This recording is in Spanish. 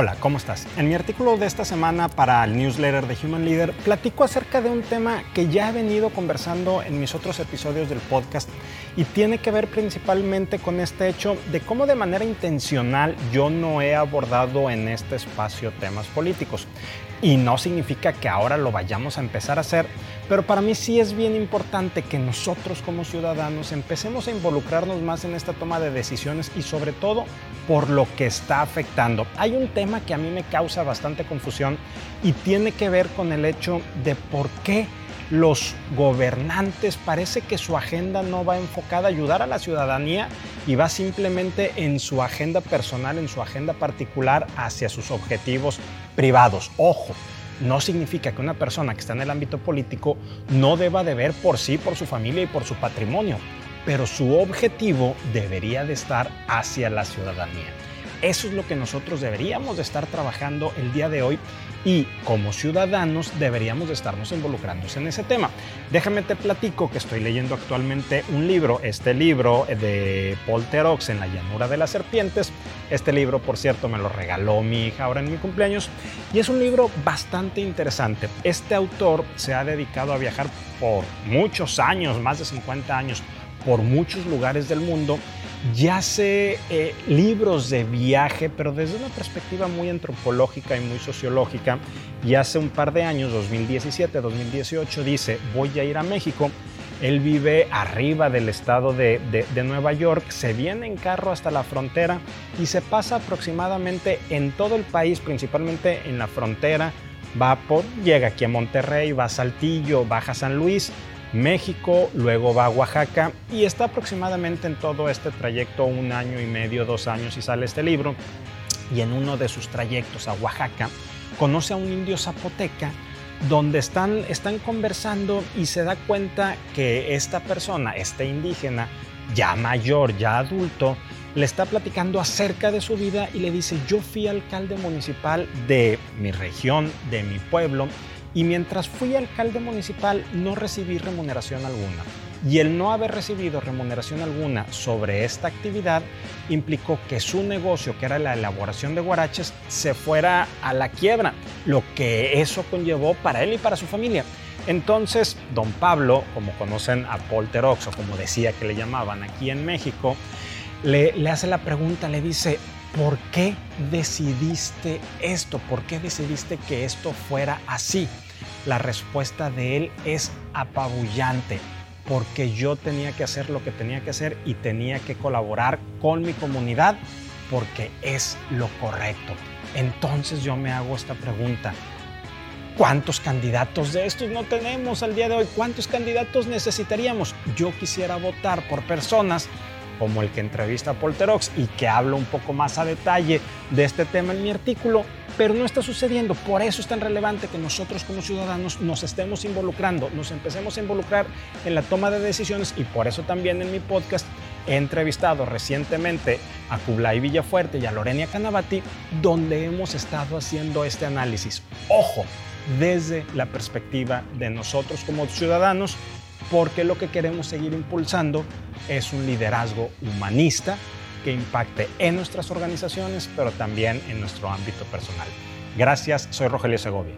Hola, ¿cómo estás? En mi artículo de esta semana para el newsletter de Human Leader platico acerca de un tema que ya he venido conversando en mis otros episodios del podcast y tiene que ver principalmente con este hecho de cómo de manera intencional yo no he abordado en este espacio temas políticos. Y no significa que ahora lo vayamos a empezar a hacer, pero para mí sí es bien importante que nosotros como ciudadanos empecemos a involucrarnos más en esta toma de decisiones y sobre todo por lo que está afectando. Hay un tema que a mí me causa bastante confusión y tiene que ver con el hecho de por qué los gobernantes parece que su agenda no va enfocada a ayudar a la ciudadanía y va simplemente en su agenda personal, en su agenda particular hacia sus objetivos privados. Ojo, no significa que una persona que está en el ámbito político no deba de ver por sí, por su familia y por su patrimonio, pero su objetivo debería de estar hacia la ciudadanía. Eso es lo que nosotros deberíamos de estar trabajando el día de hoy y como ciudadanos deberíamos de estarnos involucrándose en ese tema. Déjame te platico que estoy leyendo actualmente un libro, este libro de Paul Terox en la llanura de las serpientes. Este libro, por cierto, me lo regaló mi hija ahora en mi cumpleaños y es un libro bastante interesante. Este autor se ha dedicado a viajar por muchos años, más de 50 años, por muchos lugares del mundo ya sé eh, libros de viaje, pero desde una perspectiva muy antropológica y muy sociológica. Y hace un par de años, 2017, 2018, dice, voy a ir a México. Él vive arriba del estado de, de, Nueva York, se viene en carro hasta la frontera y se pasa aproximadamente en todo el país, principalmente en la frontera. Va por, llega aquí a Monterrey, va a Saltillo, baja a San Luis, México, luego va a Oaxaca y está aproximadamente en todo este trayecto un año y medio, dos años y sale este libro. Y en uno de sus trayectos a Oaxaca conoce a un indio zapoteca donde están, están conversando y se da cuenta que esta persona, este indígena, ya mayor, ya adulto, le está platicando acerca de su vida y le dice, yo fui alcalde municipal de mi región, de mi pueblo, y mientras fui alcalde municipal no recibí remuneración alguna. Y el no haber recibido remuneración alguna sobre esta actividad implicó que su negocio, que era la elaboración de guaraches, se fuera a la quiebra, lo que eso conllevó para él y para su familia. Entonces, don Pablo, como conocen a Paul Terox, o como decía que le llamaban aquí en México, le hace la pregunta, le dice, ¿por qué decidiste esto? ¿Por qué decidiste que esto fuera así? La respuesta de él es apabullante, porque yo tenía que hacer lo que tenía que hacer y tenía que colaborar con mi comunidad porque es lo correcto. Entonces yo me hago esta pregunta. ¿Cuántos candidatos de estos no tenemos al día de hoy? ¿Cuántos candidatos necesitaríamos? Yo quisiera votar por personas como el que entrevista a Polterox y que hablo un poco más a detalle de este tema en mi artículo, pero no está sucediendo. Por eso es tan relevante que nosotros como ciudadanos nos estemos involucrando, nos empecemos a involucrar en la toma de decisiones y por eso también en mi podcast he entrevistado recientemente a Kublai Villafuerte y a Lorenia Canavati, donde hemos estado haciendo este análisis. Ojo, desde la perspectiva de nosotros como ciudadanos porque lo que queremos seguir impulsando es un liderazgo humanista que impacte en nuestras organizaciones, pero también en nuestro ámbito personal. Gracias, soy Rogelio Segovia.